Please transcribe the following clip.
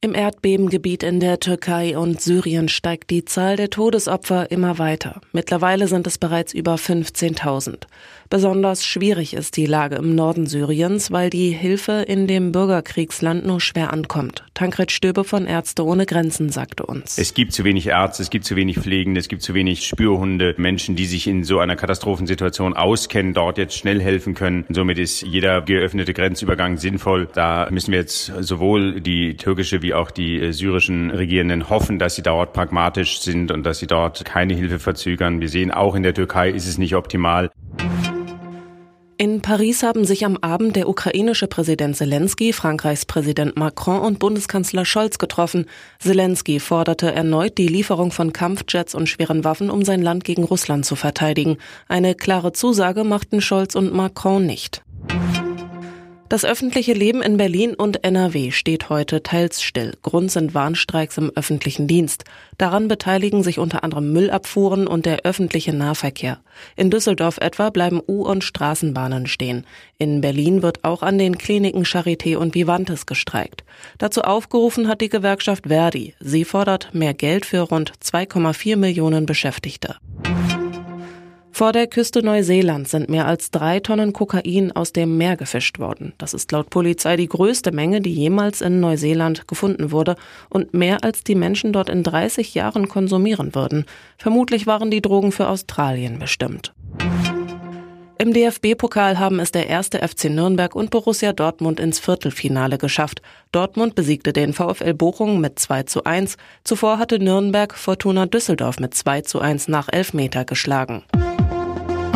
Im Erdbebengebiet in der Türkei und Syrien steigt die Zahl der Todesopfer immer weiter. Mittlerweile sind es bereits über 15.000. Besonders schwierig ist die Lage im Norden Syriens, weil die Hilfe in dem Bürgerkriegsland nur schwer ankommt. Tankred Stöbe von Ärzte ohne Grenzen sagte uns. Es gibt zu wenig Ärzte, es gibt zu wenig Pflegende, es gibt zu wenig Spürhunde, Menschen, die sich in so einer Katastrophensituation auskennen, dort jetzt schnell helfen können. Somit ist jeder geöffnete Grenzübergang sinnvoll. Da müssen wir jetzt sowohl die türkische wie auch die äh, syrischen Regierenden hoffen, dass sie dort pragmatisch sind und dass sie dort keine Hilfe verzögern. Wir sehen auch in der Türkei ist es nicht optimal. In Paris haben sich am Abend der ukrainische Präsident Zelensky, Frankreichs Präsident Macron und Bundeskanzler Scholz getroffen. Zelensky forderte erneut die Lieferung von Kampfjets und schweren Waffen, um sein Land gegen Russland zu verteidigen. Eine klare Zusage machten Scholz und Macron nicht. Das öffentliche Leben in Berlin und NRW steht heute teils still. Grund sind Warnstreiks im öffentlichen Dienst. Daran beteiligen sich unter anderem Müllabfuhren und der öffentliche Nahverkehr. In Düsseldorf etwa bleiben U- und Straßenbahnen stehen. In Berlin wird auch an den Kliniken Charité und Vivantes gestreikt. Dazu aufgerufen hat die Gewerkschaft Verdi. Sie fordert mehr Geld für rund 2,4 Millionen Beschäftigte. Vor der Küste Neuseelands sind mehr als drei Tonnen Kokain aus dem Meer gefischt worden. Das ist laut Polizei die größte Menge, die jemals in Neuseeland gefunden wurde und mehr als die Menschen dort in 30 Jahren konsumieren würden. Vermutlich waren die Drogen für Australien bestimmt. Im DFB-Pokal haben es der erste FC Nürnberg und Borussia Dortmund ins Viertelfinale geschafft. Dortmund besiegte den VfL Bochum mit 2 zu 1. Zuvor hatte Nürnberg Fortuna Düsseldorf mit 2 zu 1 nach Elfmeter geschlagen.